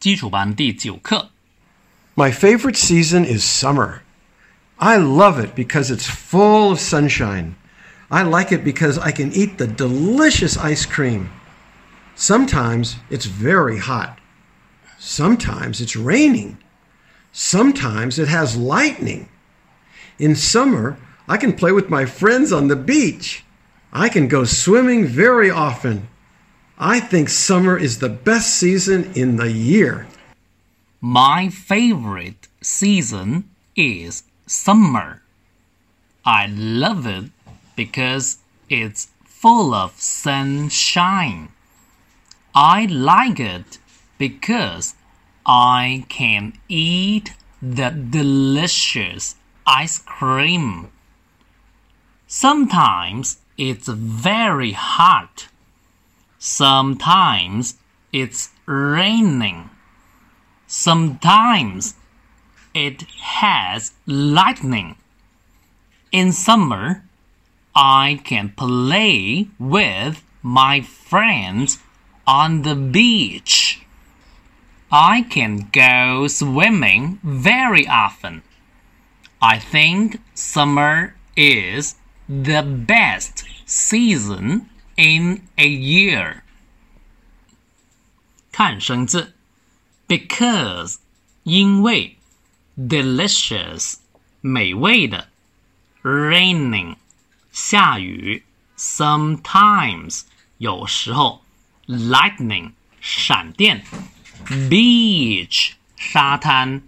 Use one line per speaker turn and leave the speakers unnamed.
基础班第九课。
My favorite season is summer. I love it because it's full of sunshine. I like it because I can eat the delicious ice cream. Sometimes it's very hot. Sometimes it's raining. Sometimes it has lightning. In summer, I can play with my friends on the beach. I can go swimming very often. I think summer is the best season in the year.
My favorite season is summer. I love it because it's full of sunshine. I like it because I can eat the delicious ice cream. Sometimes it's very hot. Sometimes it's raining. Sometimes it has lightning. In summer, I can play with my friends on the beach. I can go swimming very often. I think summer is the best season in a year. 看生字，because 因为，delicious 美味的，raining 下雨，sometimes 有时候，lightning 闪电，beach 沙滩